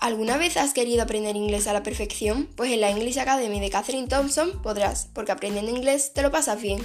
¿Alguna vez has querido aprender inglés a la perfección? Pues en la English Academy de Catherine Thompson podrás, porque aprendiendo inglés te lo pasas bien.